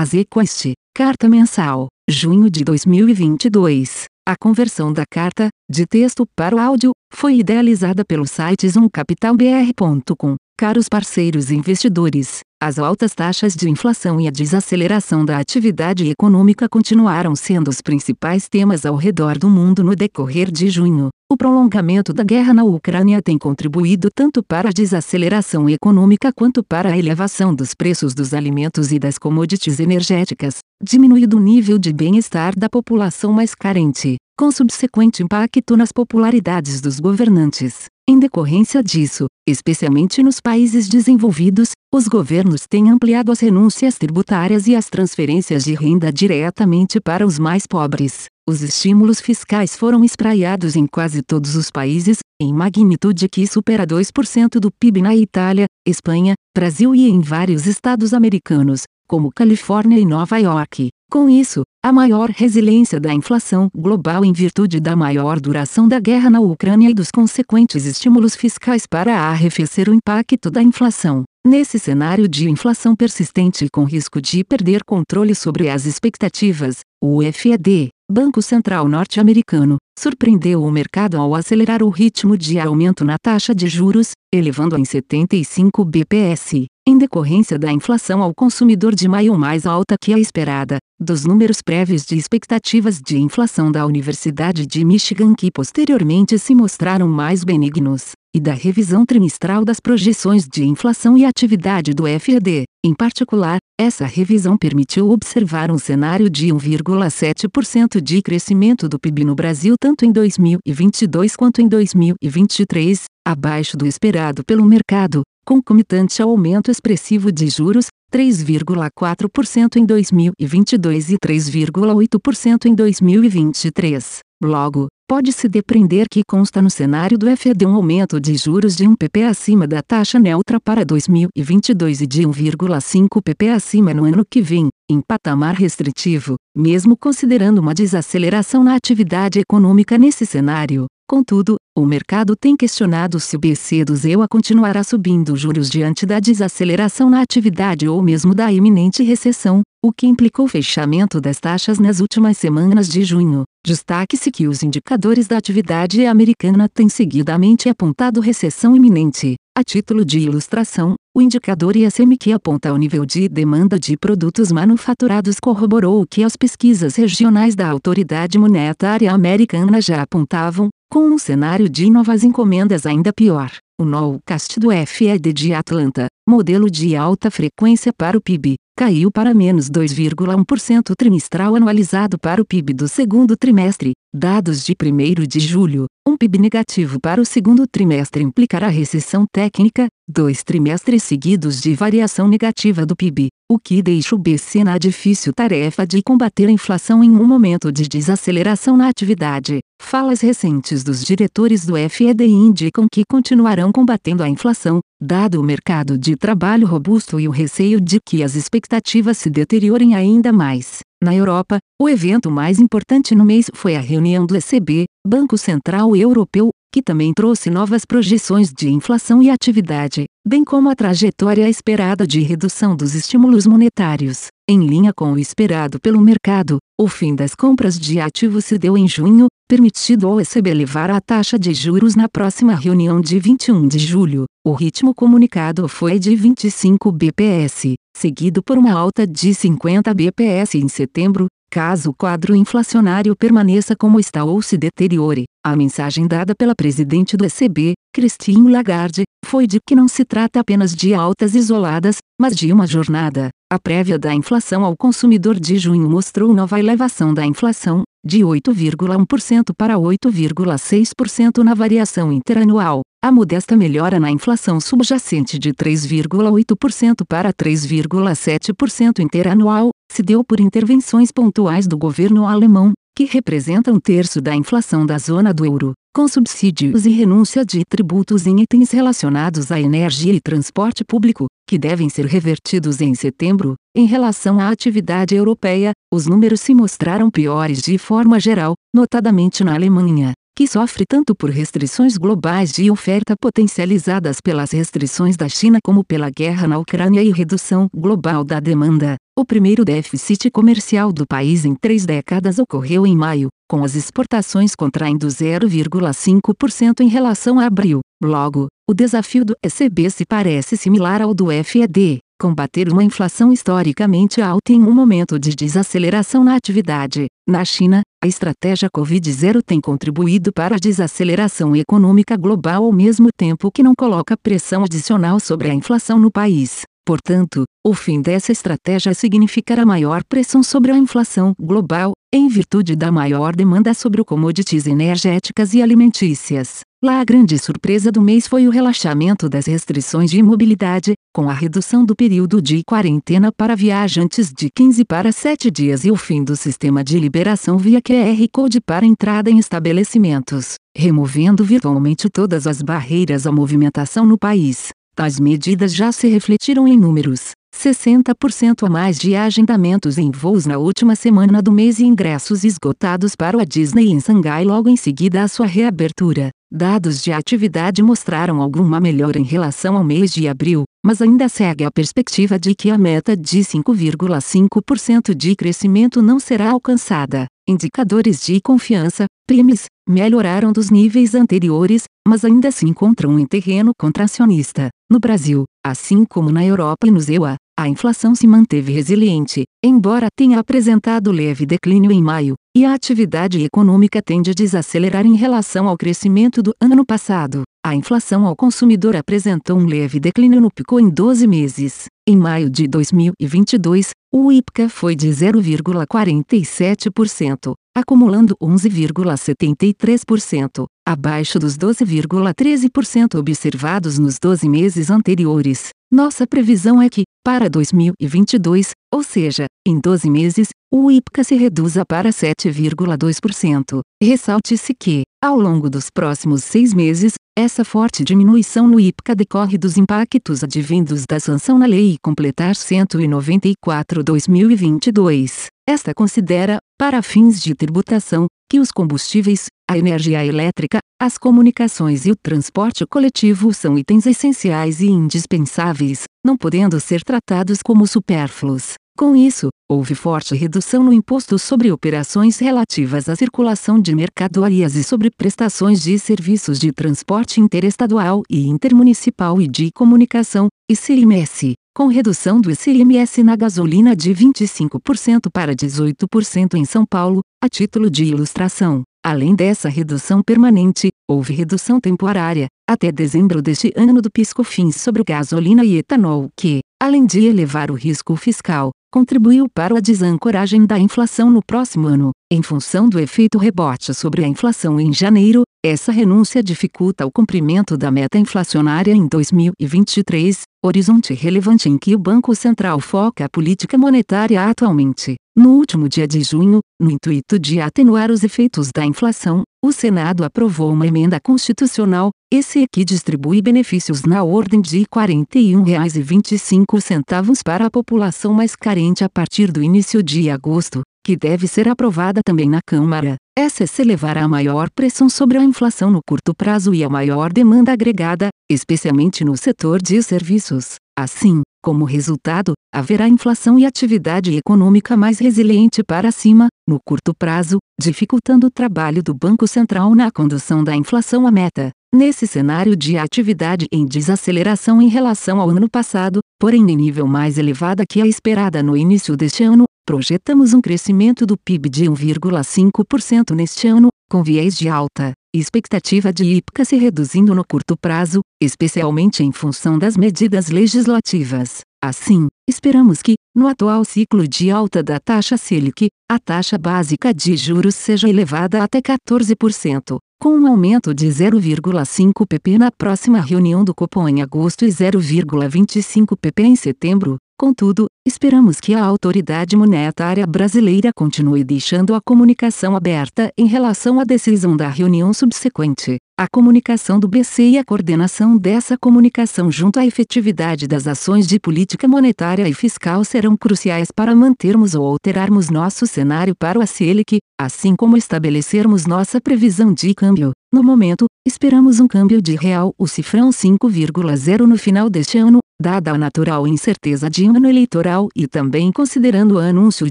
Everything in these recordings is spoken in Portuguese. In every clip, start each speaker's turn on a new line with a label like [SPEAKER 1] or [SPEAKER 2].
[SPEAKER 1] Azequest, Carta Mensal, junho de 2022. A conversão da carta, de texto para o áudio, foi idealizada pelo site zoomcapitalbr.com. Caros parceiros investidores, as altas taxas de inflação e a desaceleração da atividade econômica continuaram sendo os principais temas ao redor do mundo no decorrer de junho. O prolongamento da guerra na Ucrânia tem contribuído tanto para a desaceleração econômica quanto para a elevação dos preços dos alimentos e das commodities energéticas, diminuído o nível de bem-estar da população mais carente, com subsequente impacto nas popularidades dos governantes. Em decorrência disso, especialmente nos países desenvolvidos, os governos têm ampliado as renúncias tributárias e as transferências de renda diretamente para os mais pobres. Os estímulos fiscais foram espraiados em quase todos os países, em magnitude que supera 2% do PIB na Itália, Espanha, Brasil e em vários estados americanos, como Califórnia e Nova York. Com isso, a maior resiliência da inflação global em virtude da maior duração da guerra na Ucrânia e dos consequentes estímulos fiscais para arrefecer o impacto da inflação. Nesse cenário de inflação persistente e com risco de perder controle sobre as expectativas, o FED, Banco Central Norte-Americano, surpreendeu o mercado ao acelerar o ritmo de aumento na taxa de juros, elevando-a em 75 bps, em decorrência da inflação ao consumidor de maio mais alta que a esperada, dos números prévios de expectativas de inflação da Universidade de Michigan que posteriormente se mostraram mais benignos, e da revisão trimestral das projeções de inflação e atividade do FED. Em particular, essa revisão permitiu observar um cenário de 1,7% de crescimento do PIB no Brasil tanto em 2022 quanto em 2023, abaixo do esperado pelo mercado, concomitante ao aumento expressivo de juros, 3,4% em 2022 e 3,8% em 2023. Logo, pode-se depreender que consta no cenário do FED um aumento de juros de 1 pp acima da taxa neutra para 2022 e de 1,5 pp acima no ano que vem, em patamar restritivo, mesmo considerando uma desaceleração na atividade econômica nesse cenário. Contudo, o mercado tem questionado se o BC do ZEUA continuará subindo juros diante da desaceleração na atividade ou mesmo da iminente recessão, o que implicou o fechamento das taxas nas últimas semanas de junho. Destaque-se que os indicadores da atividade americana têm seguidamente apontado recessão iminente. A título de ilustração, o indicador ISM que aponta o nível de demanda de produtos manufaturados corroborou o que as pesquisas regionais da Autoridade Monetária Americana já apontavam, com um cenário de novas encomendas ainda pior. O Nowcast do FED de Atlanta, modelo de alta frequência para o PIB, caiu para menos 2,1% trimestral anualizado para o PIB do segundo trimestre. Dados de 1 de julho, um PIB negativo para o segundo trimestre implicará recessão técnica, dois trimestres seguidos de variação negativa do PIB, o que deixa o BC na difícil tarefa de combater a inflação em um momento de desaceleração na atividade. Falas recentes dos diretores do FED indicam que continuarão combatendo a inflação, dado o mercado de trabalho robusto e o receio de que as expectativas se deteriorem ainda mais. Na Europa, o evento mais importante no mês foi a reunião do ECB, Banco Central Europeu, que também trouxe novas projeções de inflação e atividade, bem como a trajetória esperada de redução dos estímulos monetários. Em linha com o esperado pelo mercado, o fim das compras de ativos se deu em junho, permitido ao ECB elevar a taxa de juros na próxima reunião de 21 de julho. O ritmo comunicado foi de 25 bps, seguido por uma alta de 50 bps em setembro, caso o quadro inflacionário permaneça como está ou se deteriore. A mensagem dada pela presidente do ECB, Christine Lagarde, foi de que não se trata apenas de altas isoladas, mas de uma jornada. A prévia da inflação ao consumidor de junho mostrou nova elevação da inflação, de 8,1% para 8,6% na variação interanual. A modesta melhora na inflação subjacente de 3,8% para 3,7% interanual se deu por intervenções pontuais do governo alemão, que representa um terço da inflação da zona do euro, com subsídios e renúncia de tributos em itens relacionados à energia e transporte público, que devem ser revertidos em setembro. Em relação à atividade europeia, os números se mostraram piores de forma geral, notadamente na Alemanha que sofre tanto por restrições globais de oferta potencializadas pelas restrições da China como pela guerra na Ucrânia e redução global da demanda. O primeiro déficit comercial do país em três décadas ocorreu em maio, com as exportações contraindo 0,5% em relação a abril. Logo, o desafio do ECB se parece similar ao do FED, combater uma inflação historicamente alta em um momento de desaceleração na atividade. Na China, a estratégia Covid-0 tem contribuído para a desaceleração econômica global ao mesmo tempo que não coloca pressão adicional sobre a inflação no país. Portanto, o fim dessa estratégia significará maior pressão sobre a inflação global, em virtude da maior demanda sobre commodities energéticas e alimentícias. Lá a grande surpresa do mês foi o relaxamento das restrições de mobilidade, com a redução do período de quarentena para viajantes de 15 para 7 dias e o fim do sistema de liberação via QR Code para entrada em estabelecimentos, removendo virtualmente todas as barreiras à movimentação no país. Tais medidas já se refletiram em números. 60% a mais de agendamentos em voos na última semana do mês e ingressos esgotados para a Disney em Xangai logo em seguida à sua reabertura. Dados de atividade mostraram alguma melhora em relação ao mês de abril, mas ainda segue a perspectiva de que a meta de 5,5% de crescimento não será alcançada. Indicadores de confiança, PRIMES, melhoraram dos níveis anteriores, mas ainda se encontram em terreno contracionista. No Brasil, assim como na Europa e no ZEUA, a inflação se manteve resiliente, embora tenha apresentado leve declínio em maio, e a atividade econômica tende a desacelerar em relação ao crescimento do ano passado. A inflação ao consumidor apresentou um leve declínio no pico em 12 meses. Em maio de 2022, o IPCA foi de 0,47%, acumulando 11,73%, abaixo dos 12,13% observados nos 12 meses anteriores. Nossa previsão é que, para 2022, ou seja, em 12 meses, o IPCA se reduza para 7,2%. Ressalte-se que, ao longo dos próximos seis meses, essa forte diminuição no IPCA decorre dos impactos advindos da sanção na Lei Completar 194-2022. Esta considera, para fins de tributação, que os combustíveis, a energia elétrica, as comunicações e o transporte coletivo são itens essenciais e indispensáveis, não podendo ser tratados como supérfluos. Com isso, houve forte redução no imposto sobre operações relativas à circulação de mercadorias e sobre prestações de serviços de transporte interestadual e intermunicipal e de comunicação, ICMS, com redução do ICMS na gasolina de 25% para 18% em São Paulo, a título de ilustração. Além dessa redução permanente, houve redução temporária, até dezembro deste ano do piscofins sobre gasolina e etanol que, além de elevar o risco fiscal, contribuiu para a desancoragem da inflação no próximo ano. Em função do efeito rebote sobre a inflação em janeiro, essa renúncia dificulta o cumprimento da meta inflacionária em 2023, horizonte relevante em que o Banco Central foca a política monetária atualmente. No último dia de junho, no intuito de atenuar os efeitos da inflação, o Senado aprovou uma emenda constitucional, esse que distribui benefícios na ordem de R$ 41,25 para a população mais carente a partir do início de agosto, que deve ser aprovada também na Câmara. Essa se levará a maior pressão sobre a inflação no curto prazo e a maior demanda agregada, especialmente no setor de serviços. Assim, como resultado, haverá inflação e atividade econômica mais resiliente para cima, no curto prazo, dificultando o trabalho do Banco Central na condução da inflação à meta. Nesse cenário de atividade em desaceleração em relação ao ano passado, porém em nível mais elevado que a esperada no início deste ano, projetamos um crescimento do PIB de 1,5% neste ano, com viés de alta expectativa de IPCA se reduzindo no curto prazo, especialmente em função das medidas legislativas. Assim, esperamos que, no atual ciclo de alta da taxa Selic, a taxa básica de juros seja elevada até 14%, com um aumento de 0,5 pp na próxima reunião do Copom em agosto e 0,25 pp em setembro, Contudo, esperamos que a autoridade monetária brasileira continue deixando a comunicação aberta em relação à decisão da reunião subsequente. A comunicação do BC e a coordenação dessa comunicação junto à efetividade das ações de política monetária e fiscal serão cruciais para mantermos ou alterarmos nosso cenário para o Selic, assim como estabelecermos nossa previsão de câmbio. No momento, esperamos um câmbio de real o cifrão 5,0 no final deste ano, dada a natural incerteza de ano eleitoral e também considerando o anúncio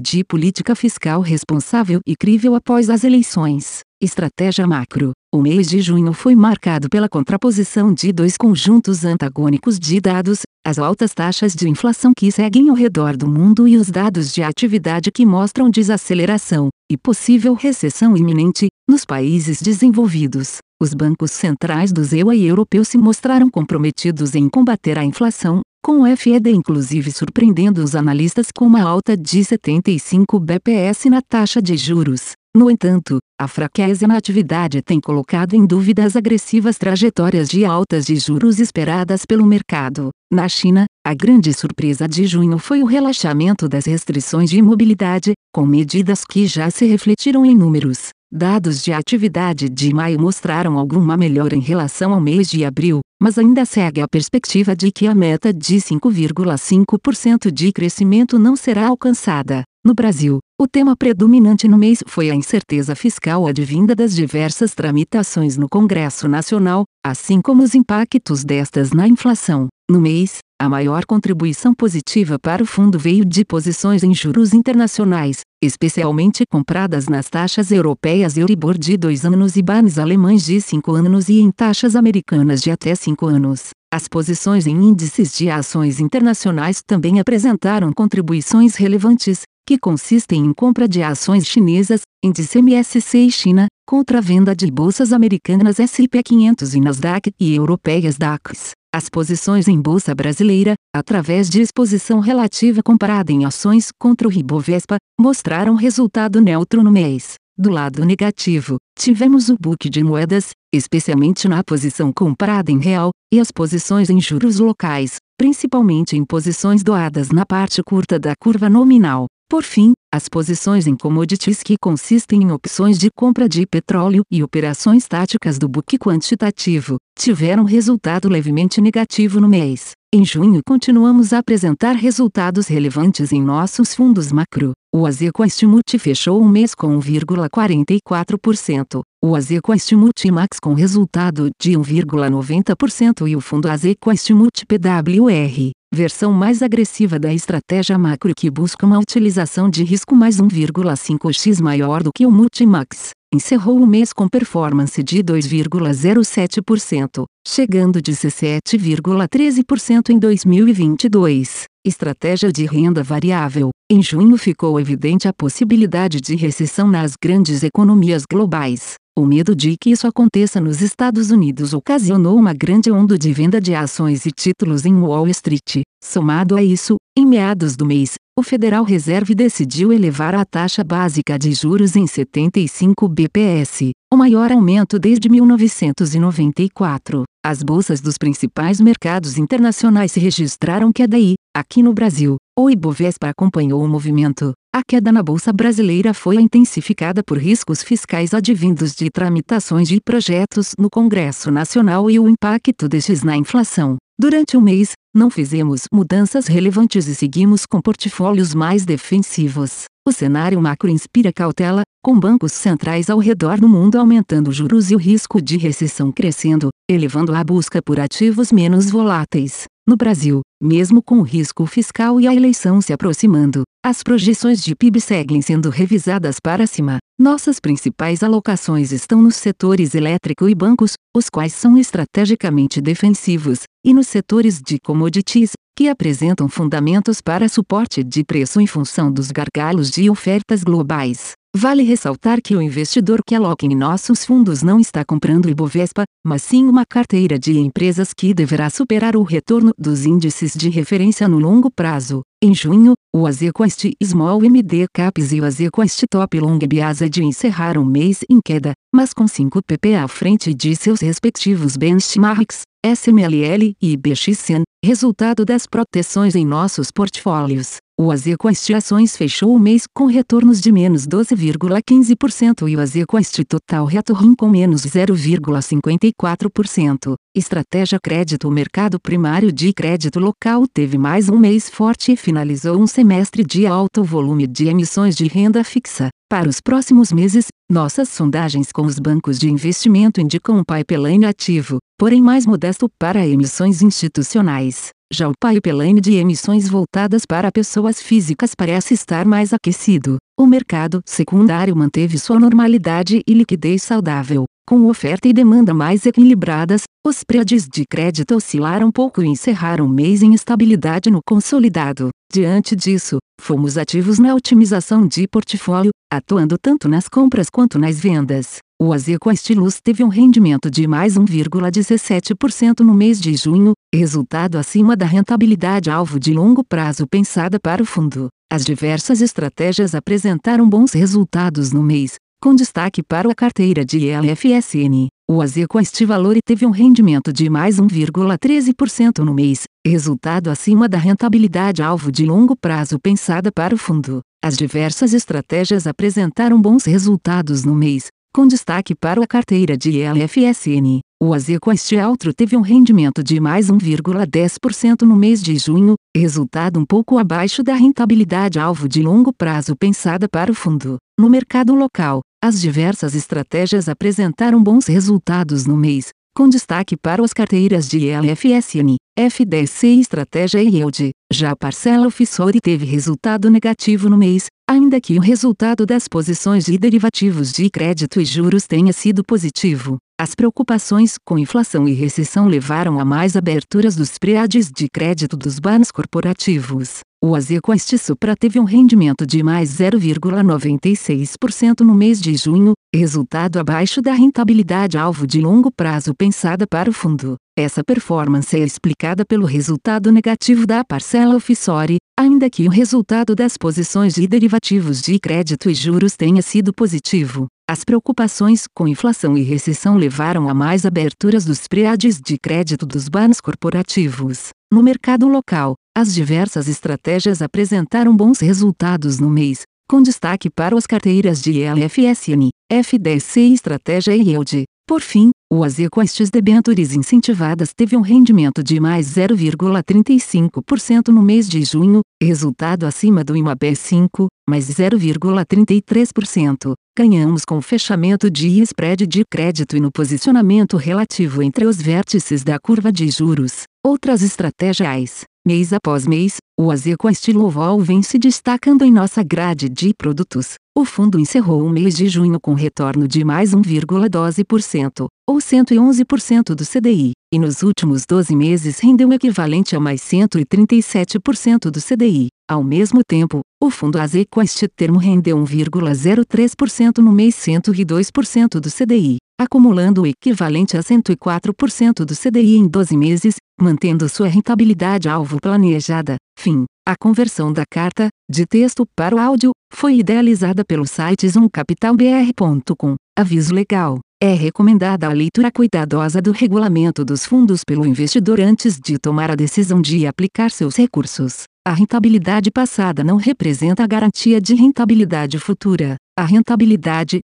[SPEAKER 1] de política fiscal responsável e crível após as eleições. Estratégia macro. O mês de junho foi marcado pela contraposição de dois conjuntos antagônicos de dados, as altas taxas de inflação que seguem ao redor do mundo e os dados de atividade que mostram desaceleração e possível recessão iminente nos países desenvolvidos. Os bancos centrais do EUA e europeu se mostraram comprometidos em combater a inflação, com o FED inclusive surpreendendo os analistas com uma alta de 75 bps na taxa de juros. No entanto, a fraqueza na atividade tem colocado em dúvida as agressivas trajetórias de altas de juros esperadas pelo mercado. Na China, a grande surpresa de junho foi o relaxamento das restrições de mobilidade, com medidas que já se refletiram em números. Dados de atividade de maio mostraram alguma melhora em relação ao mês de abril, mas ainda segue a perspectiva de que a meta de 5,5% de crescimento não será alcançada. No Brasil, o tema predominante no mês foi a incerteza fiscal advinda das diversas tramitações no Congresso Nacional, assim como os impactos destas na inflação. No mês, a maior contribuição positiva para o fundo veio de posições em juros internacionais, especialmente compradas nas taxas europeias Euribor de 2 anos e BANs alemães de 5 anos e em taxas americanas de até 5 anos. As posições em índices de ações internacionais também apresentaram contribuições relevantes, que consistem em compra de ações chinesas, índice MSC e China, contra venda de bolsas americanas S&P 500 e Nasdaq e europeias DAX. As posições em bolsa brasileira, através de exposição relativa comparada em ações contra o Ribovespa, mostraram resultado neutro no mês. Do lado negativo, tivemos o book de moedas, especialmente na posição comprada em real, e as posições em juros locais, principalmente em posições doadas na parte curta da curva nominal. Por fim, as posições em commodities que consistem em opções de compra de petróleo e operações táticas do book quantitativo, tiveram resultado levemente negativo no mês. Em junho continuamos a apresentar resultados relevantes em nossos fundos macro. O Azequest Multi fechou um mês com 1,44%, o Azequest Multi Max com resultado de 1,90% e o fundo Azequest Multi PWR versão mais agressiva da estratégia macro que busca uma utilização de risco mais 1,5x maior do que o Multimax, encerrou o mês com performance de 2,07%, chegando de 17,13% em 2022. Estratégia de renda variável. Em junho ficou evidente a possibilidade de recessão nas grandes economias globais. O medo de que isso aconteça nos Estados Unidos ocasionou uma grande onda de venda de ações e títulos em Wall Street. Somado a isso, em meados do mês, o Federal Reserve decidiu elevar a taxa básica de juros em 75 bps, o maior aumento desde 1994. As bolsas dos principais mercados internacionais se registraram queda e, aqui no Brasil, o Ibovespa acompanhou o movimento. A queda na bolsa brasileira foi intensificada por riscos fiscais advindos de tramitações de projetos no Congresso Nacional e o impacto destes na inflação. Durante o mês, não fizemos mudanças relevantes e seguimos com portfólios mais defensivos. O cenário macro inspira cautela, com bancos centrais ao redor do mundo aumentando juros e o risco de recessão crescendo, elevando a busca por ativos menos voláteis. No Brasil, mesmo com o risco fiscal e a eleição se aproximando, as projeções de PIB seguem sendo revisadas para cima. Nossas principais alocações estão nos setores elétrico e bancos, os quais são estrategicamente defensivos, e nos setores de commodities, que apresentam fundamentos para suporte de preço em função dos gargalos de ofertas globais. Vale ressaltar que o investidor que aloca em nossos fundos não está comprando Ibovespa, mas sim uma carteira de empresas que deverá superar o retorno dos índices de referência no longo prazo. Em junho, o Azequest Small MD Caps e o Azequest Top Long Biased encerraram o mês em queda, mas com 5 pp à frente de seus respectivos benchmarks, SMLL e IBXN, resultado das proteções em nossos portfólios. O Azequest Ações fechou o mês com retornos de menos 12,15% e o Azequest Total Return com menos 0,54%. Estratégia Crédito O mercado primário de crédito local teve mais um mês forte e finalizou um semestre de alto volume de emissões de renda fixa. Para os próximos meses, Nossas sondagens com os bancos de investimento indicam um pipeline ativo, porém mais modesto para emissões institucionais. Já o pipeline de emissões voltadas para pessoas físicas parece estar mais aquecido. O mercado secundário manteve sua normalidade e liquidez saudável. Com oferta e demanda mais equilibradas, os spreads de crédito oscilaram pouco e encerraram o mês em estabilidade no consolidado. Diante disso, fomos ativos na otimização de portfólio, atuando tanto nas compras quanto nas vendas. O Azeco Estilus teve um rendimento de mais 1,17% no mês de junho, resultado acima da rentabilidade alvo de longo prazo pensada para o fundo. As diversas estratégias apresentaram bons resultados no mês, com destaque para a carteira de LFSN. O Azeco Estivalori teve um rendimento de mais 1,13% no mês, resultado acima da rentabilidade alvo de longo prazo pensada para o fundo. As diversas estratégias apresentaram bons resultados no mês, com destaque para a carteira de LFSN, o Azeco Altro teve um rendimento de mais 1,10% no mês de junho, resultado um pouco abaixo da rentabilidade alvo de longo prazo pensada para o fundo. No mercado local, as diversas estratégias apresentaram bons resultados no mês, com destaque para as carteiras de LFSN, FDC e Estratégia Yield. Já a parcela Officeore teve resultado negativo no mês, ainda que o resultado das posições de derivativos de crédito e juros tenha sido positivo. As preocupações com inflação e recessão levaram a mais aberturas dos preades de crédito dos bancos corporativos. O Azequest Supra teve um rendimento de mais 0,96% no mês de junho, resultado abaixo da rentabilidade alvo de longo prazo pensada para o fundo. Essa performance é explicada pelo resultado negativo da parcela Officeore, ainda que o resultado das posições de derivativos de crédito e juros tenha sido positivo. As preocupações com inflação e recessão levaram a mais aberturas dos preades de crédito dos bancos corporativos. No mercado local, as diversas estratégias apresentaram bons resultados no mês, com destaque para as carteiras de LFSN, FDC e Estratégia Yield. Por fim, o AZ com estes debentures incentivadas teve um rendimento de mais 0,35% no mês de junho, resultado acima do IMAB 5, mais 0,33%. Ganhamos com o fechamento de spread de crédito e no posicionamento relativo entre os vértices da curva de juros. Outras estratégias Mês após mês, o Azeco Estilovol vem se destacando em nossa grade de produtos. O fundo encerrou o mês de junho com retorno de mais 1,12%, ou 111% do CDI, e nos últimos 12 meses rendeu o equivalente a mais 137% do CDI. Ao mesmo tempo, o fundo Azeco este termo rendeu 1,03% no mês 102% do CDI, acumulando o equivalente a 104% do CDI em 12 meses, mantendo sua rentabilidade alvo planejada. Fim. A conversão da carta, de texto para o áudio, foi idealizada pelo site zoomcapitalbr.com. Aviso legal. É recomendada a leitura cuidadosa do regulamento dos fundos pelo investidor antes de tomar a decisão de aplicar seus recursos. A rentabilidade passada não representa a garantia de rentabilidade futura. A rentabilidade,